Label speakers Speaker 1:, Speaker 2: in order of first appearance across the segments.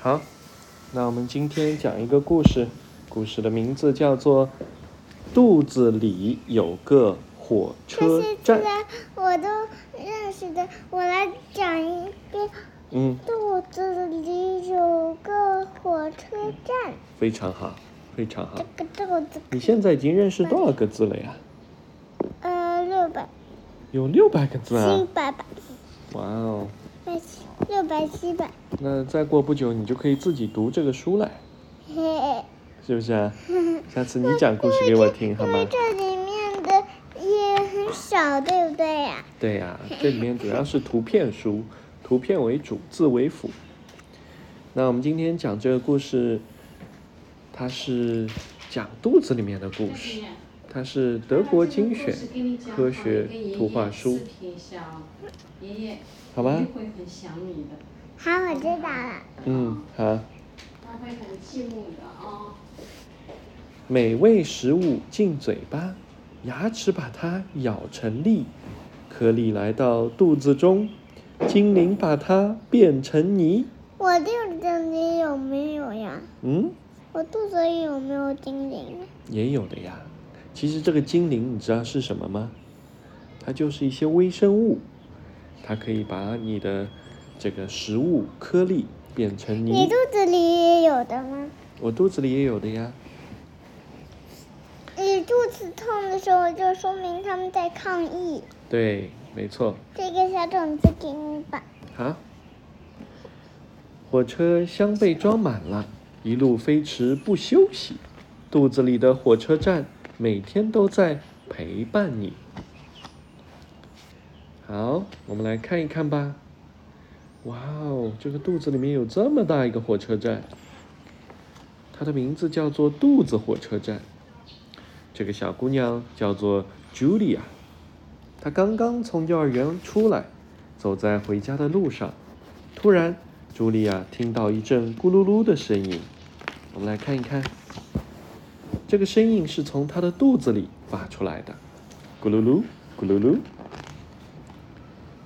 Speaker 1: 好，那我们今天讲一个故事，故事的名字叫做《肚子里有个火车站》。
Speaker 2: 我都认识的，我来讲一遍。
Speaker 1: 嗯，
Speaker 2: 肚子里有个火车站，
Speaker 1: 非常好，非常好
Speaker 2: 这。个肚子
Speaker 1: 你现在已经认识多少个字了呀？
Speaker 2: 呃六百
Speaker 1: 有六百个字
Speaker 2: 七
Speaker 1: 百！
Speaker 2: 百吧，
Speaker 1: 哇哦，
Speaker 2: 六百七百，
Speaker 1: 那再过不久你就可以自己读这个书了，
Speaker 2: 嘿嘿。
Speaker 1: 是不是啊？下次你讲故事给我听好吗？
Speaker 2: 因为这里面的也很少，对不对呀、
Speaker 1: 对呀、这里面主要是图片书，图片为主，字为辅。那我们今天讲这个故事，它是讲肚子里面的故事，它是德国精选科学图画书，好吧
Speaker 2: 好，我知道了。
Speaker 1: 嗯，好。
Speaker 3: 他会很羡慕的哦。
Speaker 1: 美味食物进嘴巴，牙齿把它咬成粒，颗粒来到肚子中，精灵把它变成泥。
Speaker 2: 我肚子里有没有呀？
Speaker 1: 嗯，
Speaker 2: 我肚子里有没有精灵？
Speaker 1: 也有的呀。其实这个精灵你知道是什么吗？它就是一些微生物，它可以把你的这个食物颗粒变成
Speaker 2: 你
Speaker 1: 泥
Speaker 2: 肚。子里也有的吗？
Speaker 1: 我肚子里也有的呀。
Speaker 2: 你肚子痛的时候，就说明他们在抗议。
Speaker 1: 对，没错。
Speaker 2: 这个小种子给你吧。
Speaker 1: 好，火车箱被装满了，一路飞驰不休息。肚子里的火车站每天都在陪伴你。好，我们来看一看吧。哇哦，这个肚子里面有这么大一个火车站，它的名字叫做肚子火车站。这个小姑娘叫做 Julia，她刚刚从幼儿园出来，走在回家的路上，突然，茱莉亚听到一阵咕噜噜的声音。我们来看一看，这个声音是从她的肚子里发出来的，咕噜噜，咕噜噜。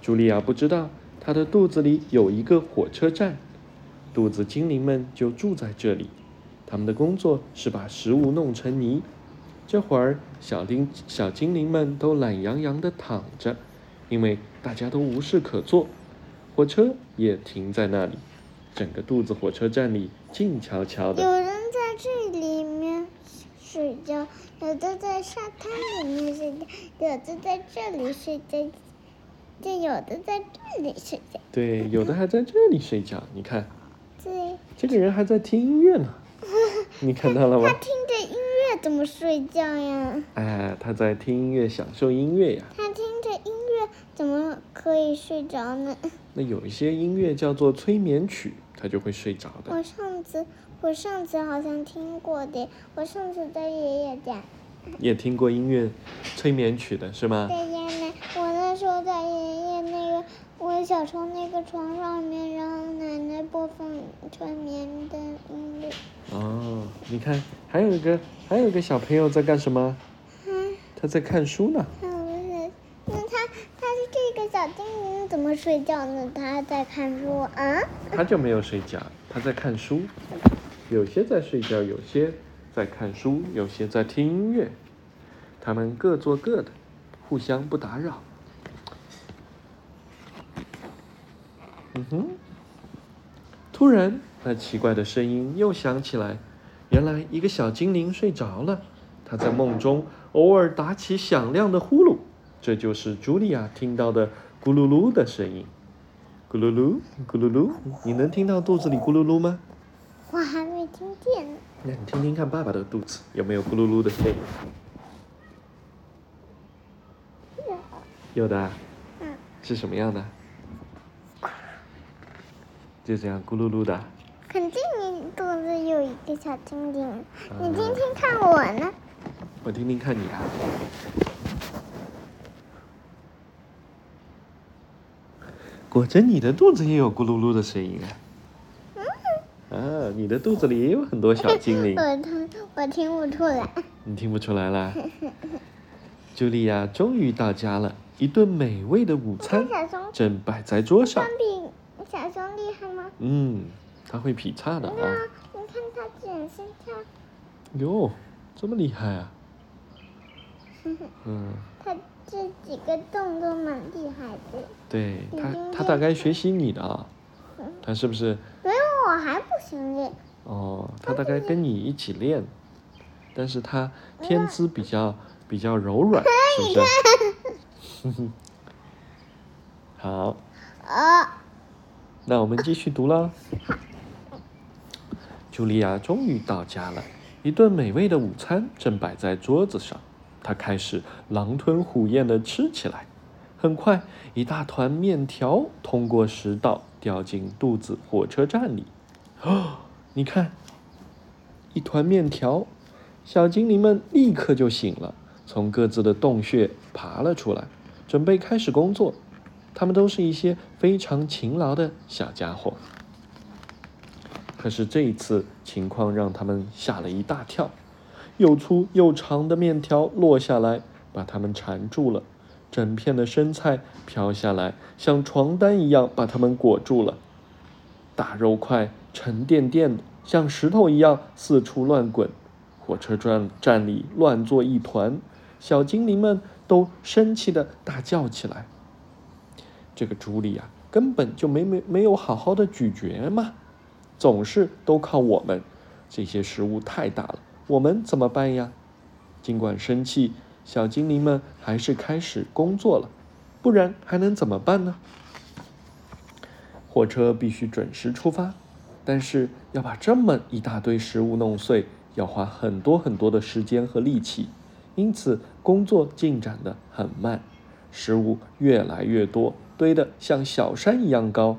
Speaker 1: 茱莉亚不知道她的肚子里有一个火车站，肚子精灵们就住在这里，他们的工作是把食物弄成泥。这会儿，小丁小精灵们都懒洋洋地躺着，因为大家都无事可做。火车也停在那里，整个肚子火车站里静悄悄的。
Speaker 2: 人在这里面睡觉，有的在沙滩里面睡觉，有的在这里睡觉，就有的在这里睡觉。
Speaker 1: 对，有的还在这里睡觉。你看，
Speaker 2: 对，
Speaker 1: 这个人还在听音乐呢。你看到了吗
Speaker 2: 他？听着音乐怎么睡觉呀？
Speaker 1: 哎，他在听音乐，享受音乐呀。
Speaker 2: 他听着音乐怎么可以睡着呢？
Speaker 1: 那有一些音乐叫做催眠曲，他就会睡着的。
Speaker 2: 我上次我上次好像听过的，我上次在爷爷家，
Speaker 1: 也听过音乐催眠曲的是吗？
Speaker 2: 在爷爷那，我那时候在爷爷那个我小时候那个床上面，然后奶奶播放催眠的音乐。
Speaker 1: 哦，你看，还有一个还有一个小朋友在干什么？
Speaker 2: 嗯，
Speaker 1: 他在看书呢。
Speaker 2: 那他他是这个小精灵怎么睡觉呢？他在看书啊？
Speaker 1: 他就没有睡觉，他在看书。有些在睡觉，有些在看书，有些在听音乐。他们各做各的，互相不打扰。嗯哼。突然，那奇怪的声音又响起来。原来，一个小精灵睡着了，他在梦中偶尔打起响亮的呼噜，这就是茱莉亚听到的咕噜噜的声音。咕噜噜，咕噜噜，你能听到肚子里咕噜噜吗？
Speaker 2: 我还没听见呢。
Speaker 1: 那你听听看爸爸的肚子有没有咕噜噜的声音？有的啊。
Speaker 2: 嗯。
Speaker 1: 是什么样的？就这样咕噜噜的。
Speaker 2: 肯定你肚子有一个小精灵，你听听看我呢。
Speaker 1: 我听听看你啊。果真你的肚子也有咕噜噜的声音啊！啊，你的肚子里也有很多小精灵。
Speaker 2: 我听我听不出来。
Speaker 1: 你听不出来啦？茱莉亚终于到家了，一顿美味的午餐正摆在桌上
Speaker 2: 相。比小熊厉害吗？
Speaker 1: 嗯，它会劈叉的啊！
Speaker 2: 你看它卷身跳，
Speaker 1: 哟，这么厉害啊！嗯，
Speaker 2: 它这几个动作蛮厉害的。
Speaker 1: 对它
Speaker 2: 已经，
Speaker 1: 它大概学习你的啊
Speaker 2: 嗯，
Speaker 1: 它是不是？
Speaker 2: 我还不行练。
Speaker 1: 哦，他大概跟你一起练，但是他天资比较比较柔软，是不是？好，
Speaker 2: 啊，
Speaker 1: 那我们继续读了。茱莉亚终于到家了，一顿美味的午餐正摆在桌子上，她开始狼吞虎咽地吃起来。很快，一大团面条通过食道掉进肚子火车站里。哦，你看，一团面条，小精灵们立刻就醒了，从各自的洞穴爬了出来，准备开始工作。他们都是一些非常勤劳的小家伙。可是这一次情况让他们吓了一大跳，又粗又长的面条落下来，把他们缠住了；整片的生菜飘下来，像床单一样把他们裹住了。大肉块沉甸甸的，像石头一样四处乱滚，火车站站里乱作一团，小精灵们都生气的大叫起来。这个朱莉啊，根本就没没没有好好的咀嚼嘛，总是都靠我们。这些食物太大了，我们怎么办呀？尽管生气，小精灵们还是开始工作了，不然还能怎么办呢？火车必须准时出发，但是要把这么一大堆食物弄碎，要花很多很多的时间和力气，因此工作进展得很慢，食物越来越多。堆得像小山一样高，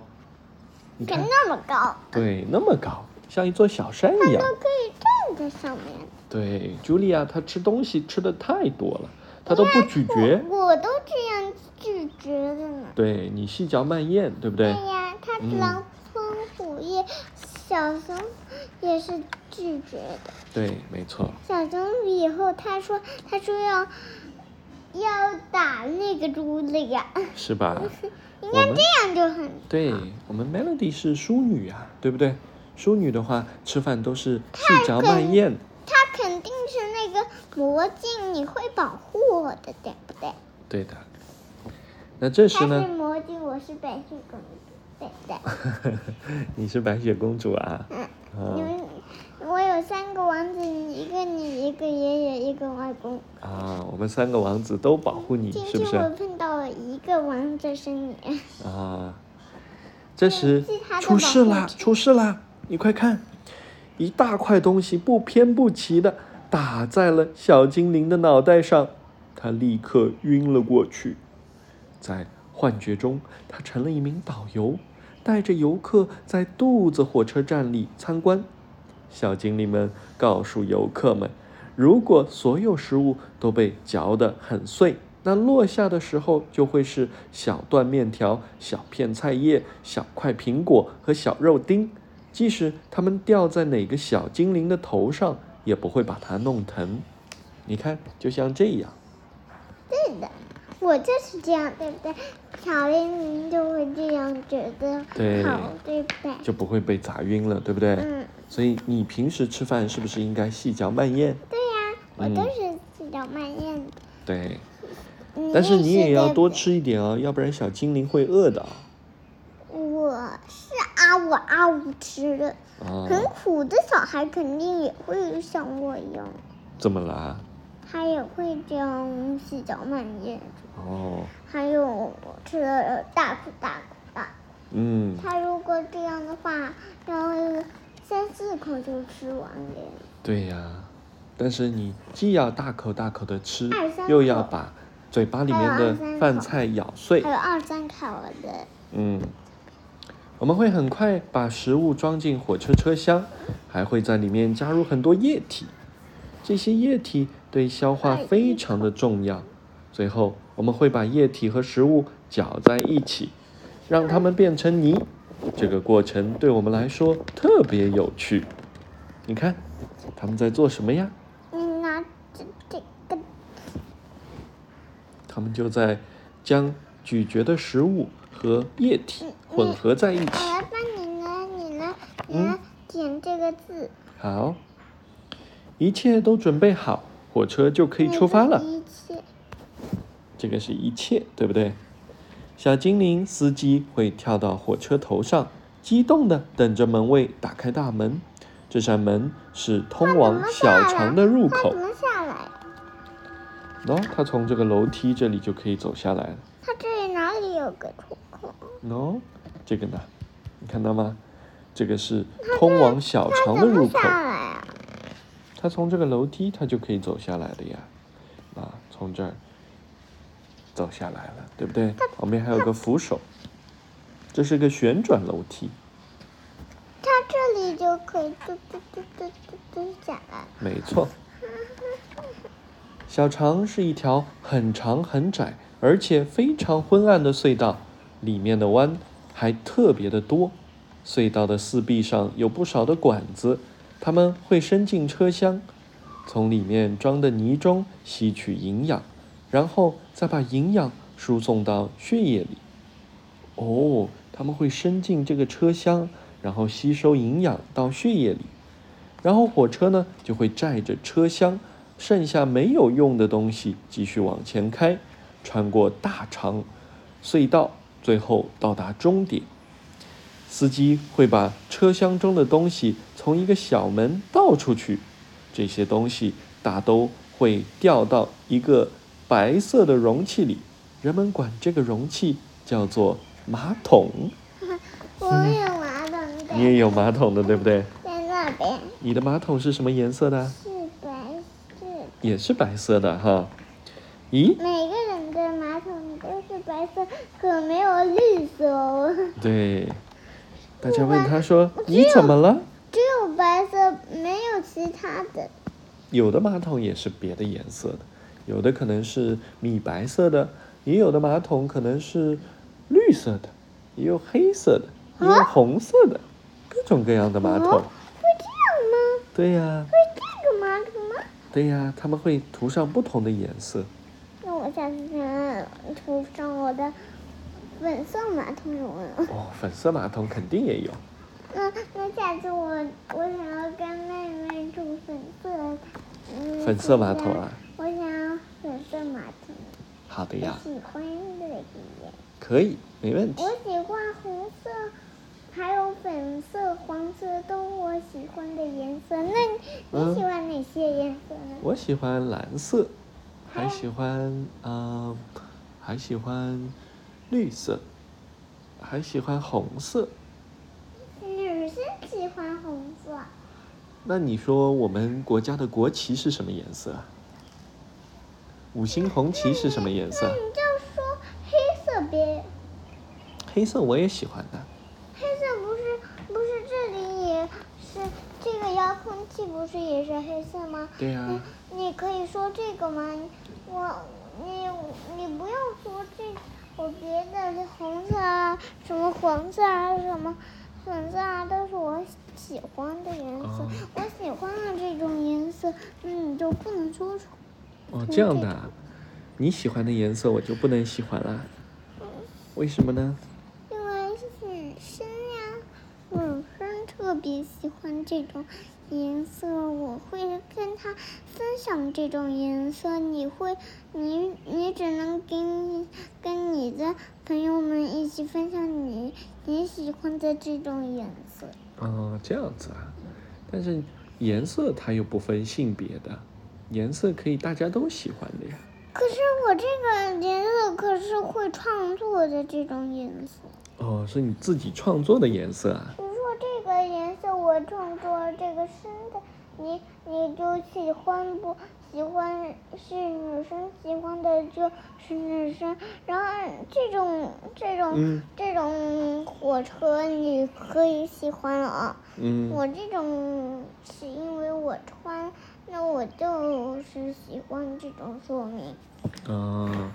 Speaker 1: 你看，
Speaker 2: 那么高，
Speaker 1: 对，那么高，像一座小山一样
Speaker 2: 都。可以站在上面。
Speaker 1: 对，茱莉亚她吃东西吃的太多了，她都不咀嚼。
Speaker 2: 我我都这样咀嚼的呢。
Speaker 1: 对你细嚼慢咽，对不对？
Speaker 2: 对呀，它
Speaker 1: 嗯
Speaker 2: 狼吞虎咽，小熊也是拒绝的。
Speaker 1: 对，没错。
Speaker 2: 小熊以后他说他说要要打那个猪莉亚，
Speaker 1: 是吧？
Speaker 2: 应该这样就很
Speaker 1: 对我们 Melody 是淑女啊，对不对？淑女的话，吃饭都是细嚼慢咽。
Speaker 2: 他肯定是那个魔镜，你会保护我的，对不对？
Speaker 1: 对的。那这时呢？
Speaker 2: 魔镜，我是白雪公主，对不对？
Speaker 1: 你是白雪公主啊？
Speaker 2: 嗯，我有三个王子，一个你，一个爷爷，一个外公。
Speaker 1: 啊，我们三个王子都保护你，是不是？
Speaker 2: 天我碰到了一个王子是你，
Speaker 1: 啊，这时出事啦！出事啦！你快看，一大块东西不偏不齐的打在了小精灵的脑袋上，他立刻晕了过去。在幻觉中，他成了一名导游，带着游客在肚子火车站里参观。小精灵们告诉游客们，如果所有食物都被嚼得很碎，那落下的时候就会是小段面条、小片菜叶、小块苹果和小肉丁。即使它们掉在哪个小精灵的头上，也不会把它弄疼。你看，就像这样。
Speaker 2: 对的，我就是这样，对不对？小精灵就会这样觉得
Speaker 1: 对
Speaker 2: 好，对不对？
Speaker 1: 就不会被砸晕了，对不对？
Speaker 2: 嗯，
Speaker 1: 所以你平时吃饭是不是应该细嚼慢咽？
Speaker 2: 对呀、我
Speaker 1: 嗯
Speaker 2: 都是细嚼慢咽的。
Speaker 1: 对，
Speaker 2: 嗯
Speaker 1: 但是你也要多。吃一点哦，要不然小精灵会饿的啊。
Speaker 2: 我是啊呜啊呜吃的，
Speaker 1: 啊，
Speaker 2: 很苦的小孩肯定也会像我一样，
Speaker 1: 怎么啦？
Speaker 2: 他也会这样细嚼慢咽。
Speaker 1: 哦，
Speaker 2: 还有我吃的大口大口大口，
Speaker 1: 嗯，
Speaker 2: 他如果这样的话，要三四口就吃完了。
Speaker 1: 对呀。但是你既要大口大口的吃，又要把嘴巴里面的饭菜咬碎
Speaker 2: 还。有二三口的，
Speaker 1: 嗯，我们会很快把食物装进火车车厢，还会在里面加入很多液体。这些液体对消化非常的重要。最后，我们会把液体和食物搅在一起，让它们变成泥。这个过程对我们来说特别有趣。你看，他们在做什么呀？
Speaker 2: 你拿这这个，
Speaker 1: 他们就在将咀嚼的食物和液体混合在一起。
Speaker 2: 我来帮你来，你来，你
Speaker 1: 嗯
Speaker 2: 来填这个字。
Speaker 1: 好，一切都准备好，火车就可以出发了。
Speaker 2: 一切。
Speaker 1: 这个是一切，对不对？小精灵司机会跳到火车头上，激动的等着门卫打开大门。这扇门是通往小肠的入口
Speaker 2: 它怎。么下来？
Speaker 1: 喏、他从这个楼梯这里就可以走下来了。
Speaker 2: 他这里哪里有个出口？
Speaker 1: 喏、这个呢，你看到吗？这个是通往小肠的入口。他从这个楼梯，他就可以走下来的呀。啊，从这儿走下来了，对不对？旁边还有个扶手，这是个旋转楼梯。
Speaker 2: 它这里就可以嘟嘟嘟嘟嘟嘟下来。
Speaker 1: 没错，小肠是一条很长很窄，而且非常昏暗的隧道，里面的弯还特别的多。隧道的四壁上有不少的管子，它们会伸进车厢，从里面装的泥中吸取营养，然后再把营养输送到血液里。哦，它们会伸进这个车厢，然后吸收营养到血液里。然后火车呢就会载着车厢剩下没有用的东西继续往前开，穿过大肠隧道，最后到达终点。司机会把车厢中的东西从一个小门倒出去，这些东西大都会掉到一个白色的容器里，人们管这个容器叫做马桶。
Speaker 2: 我有马桶的。
Speaker 1: 你也有马桶的，对不对？
Speaker 2: 在那边
Speaker 1: 你的马桶是什么颜色的？
Speaker 2: 是白色。
Speaker 1: 也是白色的哈。咦，
Speaker 2: 每个人的马桶都是白色，可没有绿色哦。
Speaker 1: 对，大家问他说：“你怎么了
Speaker 2: 只有白色，没有其他的。？”
Speaker 1: 有的马桶也是别的颜色的，有的可能是米白色的，也有的马桶可能是绿色的，也有黑色的，也有红色的，各种各样的马桶。
Speaker 2: 哦会这样吗？
Speaker 1: 对呀，
Speaker 2: 会这个马桶吗？
Speaker 1: 对呀，他们会涂上不同的颜色。
Speaker 2: 那我下次想涂上我的粉色马桶有没有？
Speaker 1: 哦，粉色马桶肯定也有。
Speaker 2: 那那下次我我想要跟妹妹住粉色，嗯，
Speaker 1: 粉色马桶啊？
Speaker 2: 粉色马桶，
Speaker 1: 好的呀
Speaker 2: 我，喜欢这个颜。
Speaker 1: 可以，没问题
Speaker 2: 我。喜欢红色，还有粉色、黄色都我喜欢的颜色。那你喜欢哪些颜色呢？
Speaker 1: 我喜欢蓝色，还喜欢呃，还喜欢绿色，还喜欢红色。
Speaker 2: 女生喜欢红色，
Speaker 1: 那你说我们国家的国旗是什么颜色啊？五星红旗是什么颜色
Speaker 2: 那？你就说黑色呗。
Speaker 1: 黑色我也喜欢的。
Speaker 2: 黑色不是不是这里也是这个遥控器不是也是黑色吗？
Speaker 1: 对呀、
Speaker 2: 你你可以说这个吗？我你你不要说这我别的红色啊，什么黄色啊，什么粉色啊，都是我喜欢的颜色。
Speaker 1: 哦
Speaker 2: 我喜欢的这种颜色，那你就不能说出。
Speaker 1: 哦，这样的啊，你喜欢的颜色我就不能喜欢了，为什么呢？
Speaker 2: 因为女生呀，女生特别喜欢这种颜色，我会跟她分享这种颜色。你会，你你只能跟跟你的朋友们一起分享你你喜欢的这种颜色。
Speaker 1: 哦，这样子啊，但是颜色它又不分性别的，颜色可以大家都喜欢的呀。
Speaker 2: 可是我这个颜色可是会创作的这种颜色。
Speaker 1: 哦，是你自己创作的颜色啊？
Speaker 2: 你说这个颜色我创作这个深的，你你就喜欢不喜欢是女生喜欢的就是女生，然后这种这种、
Speaker 1: 嗯
Speaker 2: 这种火车你可以喜欢啊，
Speaker 1: 嗯，
Speaker 2: 我这种是因为我穿，那我就是喜欢这种说明。
Speaker 1: 哦，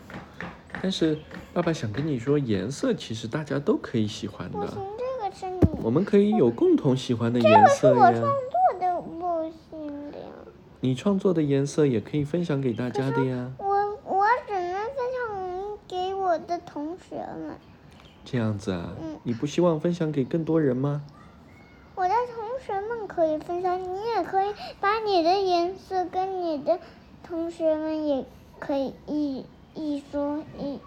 Speaker 1: 但是爸爸想跟你说，颜色其实大家都可以喜欢的，
Speaker 2: 不行，这个是你，
Speaker 1: 我们可以有共同喜欢的颜色
Speaker 2: 个是我创
Speaker 1: 呀。
Speaker 2: 作的，不行的呀。
Speaker 1: 你创作的颜色也可以分享给大家的呀。
Speaker 2: 我我只能分享给我的同学们，
Speaker 1: 这样子啊
Speaker 2: 嗯，
Speaker 1: 你不希望分享给更多人吗？
Speaker 2: 可以分享，你也可以把你的颜色跟你的同学们也可以一一说一，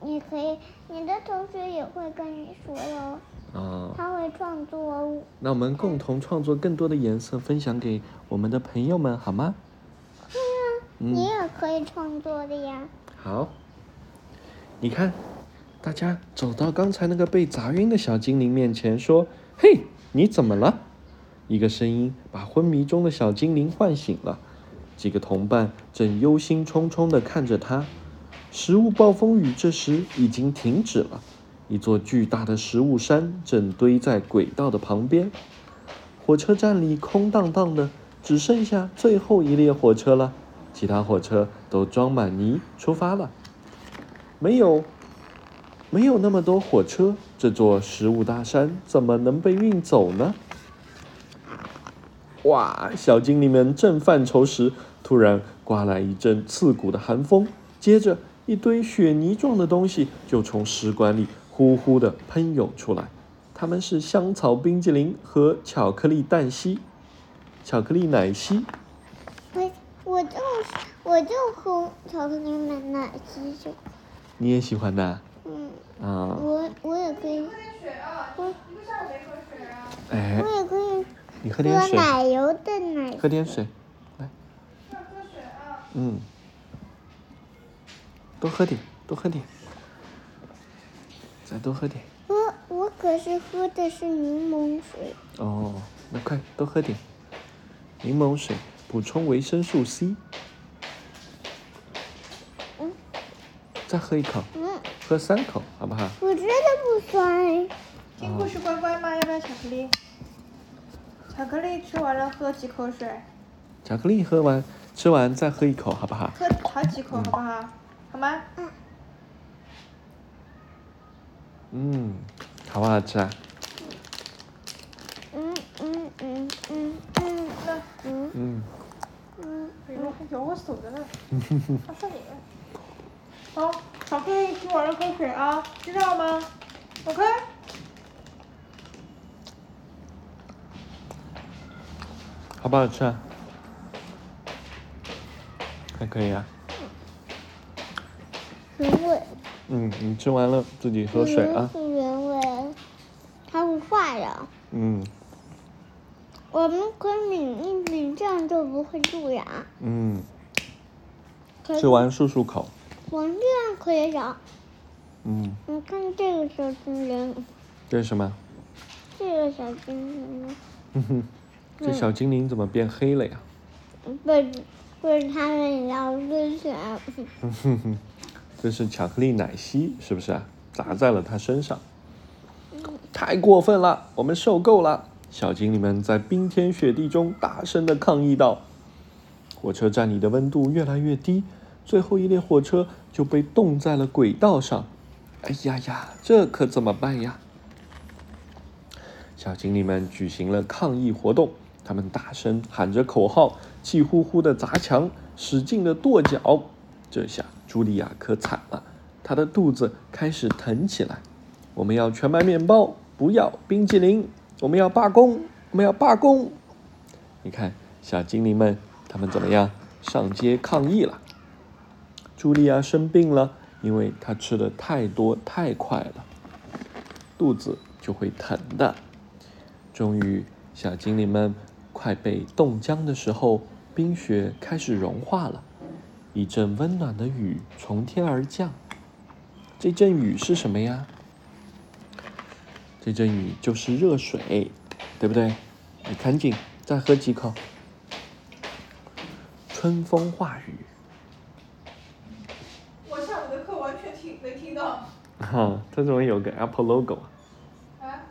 Speaker 2: 你可以，你的同学也会跟你说哟，
Speaker 1: 哦，
Speaker 2: 他会创作。
Speaker 1: 那我们共同创作更多的颜色，分享给我们的朋友们，好吗？
Speaker 2: 对呀、
Speaker 1: 嗯
Speaker 2: 你也可以创作的呀。
Speaker 1: 好，你看，大家走到刚才那个被砸晕的小精灵面前，说：“嘿，你怎么了？”一个声音把昏迷中的小精灵唤醒了。几个同伴正忧心忡忡地看着他。食物暴风雨这时已经停止了，一座巨大的食物山正堆在轨道的旁边。火车站里空荡荡的，只剩下最后一列火车了。其他火车都装满泥出发了。没有，没有那么多火车，这座食物大山怎么能被运走呢？哇！小精灵们正犯愁时，突然刮来一阵刺骨的寒风，接着一堆雪泥状的东西就从食管里呼呼地喷涌出来。它们是香草冰激凌和巧克力蛋稀、巧克力奶昔。
Speaker 2: 我我就我就喝巧克力奶奶昔就，
Speaker 1: 你也喜欢的
Speaker 2: 嗯，
Speaker 1: 啊？
Speaker 2: 我我也可以，我
Speaker 1: 哎
Speaker 2: 我，也可以
Speaker 1: 你喝点水，
Speaker 2: 喝奶油的奶
Speaker 1: 喝点水，来。嗯，多喝点，多喝点，再多喝点。
Speaker 2: 我我可是喝的是柠檬水，
Speaker 1: 哦，那快多喝点，柠檬水补充维生素 C。
Speaker 2: 嗯
Speaker 1: 再喝一口，
Speaker 2: 嗯，
Speaker 1: 喝三口，好不好？
Speaker 2: 我觉得不酸。
Speaker 4: 听故事乖乖吗？要不要巧克力？巧克力吃完了喝几口水，
Speaker 1: 巧克力喝完，吃完再喝一口，好不好？
Speaker 4: 喝好几口好不好？好吗？
Speaker 1: 嗯，嗯好不好吃啊？
Speaker 2: 嗯嗯嗯嗯嗯
Speaker 4: 那
Speaker 2: 嗯
Speaker 1: 嗯，
Speaker 2: 嗯
Speaker 4: 哎呦，还咬我手的呢，好上瘾。好，巧克力吃完了喝水啊，知道吗？OK。
Speaker 1: 好不好吃啊？还可以啊。
Speaker 2: 原味。
Speaker 1: 嗯，你吃完了自己喝水啊。
Speaker 2: 是原味，它会坏的。
Speaker 1: 嗯
Speaker 2: 我们可以抿一抿，这样就不会蛀牙。
Speaker 1: 嗯，吃完漱漱口。
Speaker 2: 我们这样可以咬。
Speaker 1: 嗯，
Speaker 2: 你看这个小精灵，
Speaker 1: 这是什么？
Speaker 2: 这个小精灵呢，
Speaker 1: 哼哼，这小精灵怎么变黑了呀？
Speaker 2: 被被他们咬之前，
Speaker 1: 哼哼哼，这是巧克力奶昔，是不是啊？砸在了他身上，太过分了，我们受够了！小精灵们在冰天雪地中大声的抗议道。火车站里的温度越来越低，最后一列火车就被冻在了轨道上。哎呀呀，这可怎么办呀？小精灵们举行了抗议活动，他们大声喊着口号，气呼呼的砸墙，使劲的跺脚。这下茱莉亚可惨了，她的肚子开始疼起来。我们要全麦面包，不要冰淇淋。我们要罢工，我们要罢工。你看，小精灵们，他们怎么样？上街抗议了。茱莉亚生病了，因为她吃的太多太快了，肚子就会疼的。终于，小精灵们快被冻僵的时候，冰雪开始融化了，一阵温暖的雨从天而降。这阵雨是什么呀？这阵雨就是热水，对不对？你赶紧再喝几口。春风化雨，
Speaker 4: 我下午的课完全听没听到。
Speaker 1: 哈，它怎么有个 Apple logo 啊？
Speaker 4: 啊？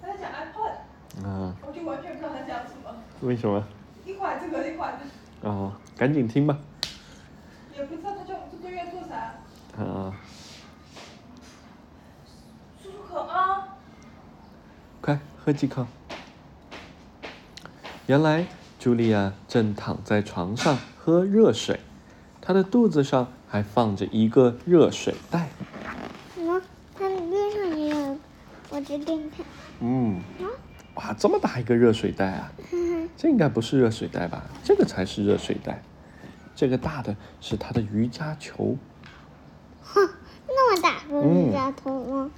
Speaker 4: 他在讲 iPod，
Speaker 1: 啊，
Speaker 4: 我就完全不知道他讲什么。
Speaker 1: 为什么？
Speaker 4: 一会儿这个，一会儿这个，
Speaker 1: 哦，赶紧听吧。
Speaker 4: 也不知道他叫我们做作业做啥。
Speaker 1: 啊，
Speaker 4: 漱漱口啊！
Speaker 1: 快喝几口。原来茱莉亚正躺在床上喝热水，她的肚子上还放着一个热水袋。
Speaker 2: 什么？它边上也有，我指给你看。
Speaker 1: 嗯，
Speaker 2: 啊，
Speaker 1: 哇，这么大一个热水袋啊！这应该不是热水袋吧？这个才是热水袋。这个大的是它的瑜伽球。
Speaker 2: 哼，那么大个瑜伽球吗？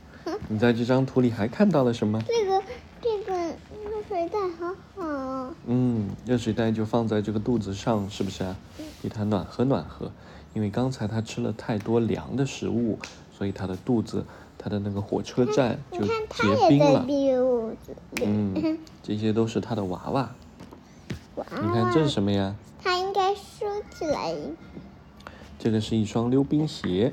Speaker 1: 你在这张图里还看到了什么？
Speaker 2: 这个这个热水袋好好。
Speaker 1: 嗯，热水袋就放在这个肚子上，是不是啊？给它暖和暖和。因为刚才它吃了太多凉的食物，所以它的肚子，它的那个火车站就结冰了。嗯，这些都是它的娃娃。你看这是什么呀？
Speaker 2: 它应该收起来。
Speaker 1: 这个是一双溜冰鞋。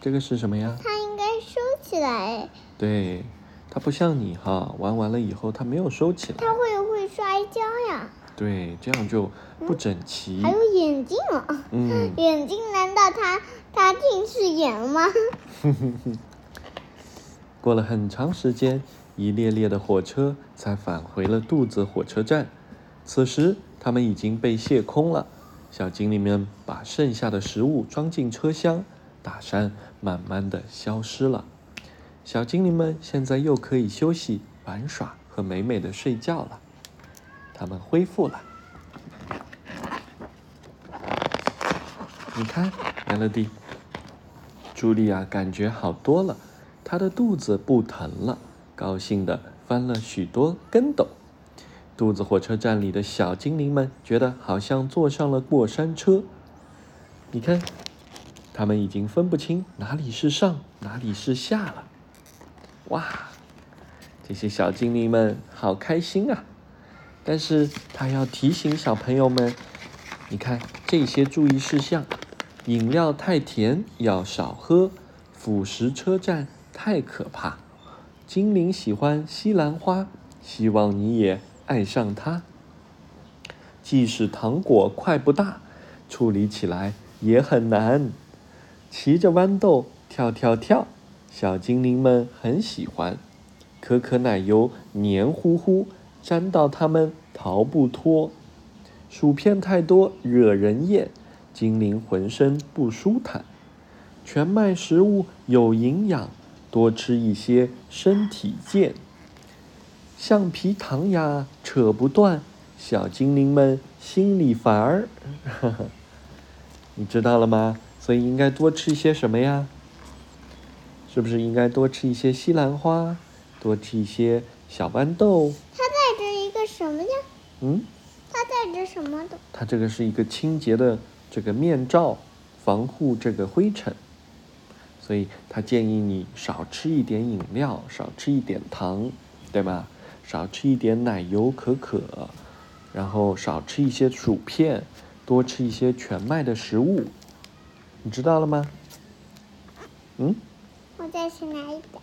Speaker 1: 这个是什么呀？
Speaker 2: 它应该收起来。
Speaker 1: 对，它不像你哈，玩完了以后它没有收起来。
Speaker 2: 它会不会摔跤呀？
Speaker 1: 对，这样就不整齐。
Speaker 2: 还有眼镜啊！嗯，眼镜难道它它近视眼了吗？
Speaker 1: 过了很长时间，一列列的火车才返回了肚子火车站。此时，它们已经被卸空了。小精灵们把剩下的食物装进车厢，大山慢慢的消失了。小精灵们现在又可以休息、玩耍和美美的睡觉了。他们恢复了。你看，Melody，茱莉亚感觉好多了，她的肚子不疼了，高兴的翻了许多跟斗。肚子火车站里的小精灵们觉得好像坐上了过山车。你看，他们已经分不清哪里是上，哪里是下了。哇，这些小精灵们好开心啊！但是他要提醒小朋友们，你看这些注意事项：饮料太甜要少喝，腐蚀车站太可怕。精灵喜欢西兰花，希望你也爱上它。即使糖果块不大，处理起来也很难。骑着豌豆跳跳跳，小精灵们很喜欢。可可奶油黏糊糊。粘到它们逃不脱，薯片太多惹人厌，精灵浑身不舒坦。全麦食物有营养，多吃一些身体健。橡皮糖呀扯不断，小精灵们心里烦儿。你知道了吗？所以应该多吃一些什么呀？是不是应该多吃一些西兰花，多吃一些小豌豆？
Speaker 2: 它带着一个什么呀？
Speaker 1: 嗯，
Speaker 2: 它带着什么的？
Speaker 1: 它这个是一个清洁的这个面罩，防护这个灰尘。所以它建议你少吃一点饮料，少吃一点糖，对吗？少吃一点奶油可可，然后少吃一些薯片，多吃一些全麦的食物。你知道了吗？嗯？
Speaker 2: 我再去拿一本。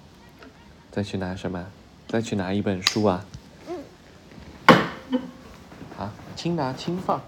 Speaker 1: 再去拿什么？再去拿一本书啊？嗯。好轻拿轻放。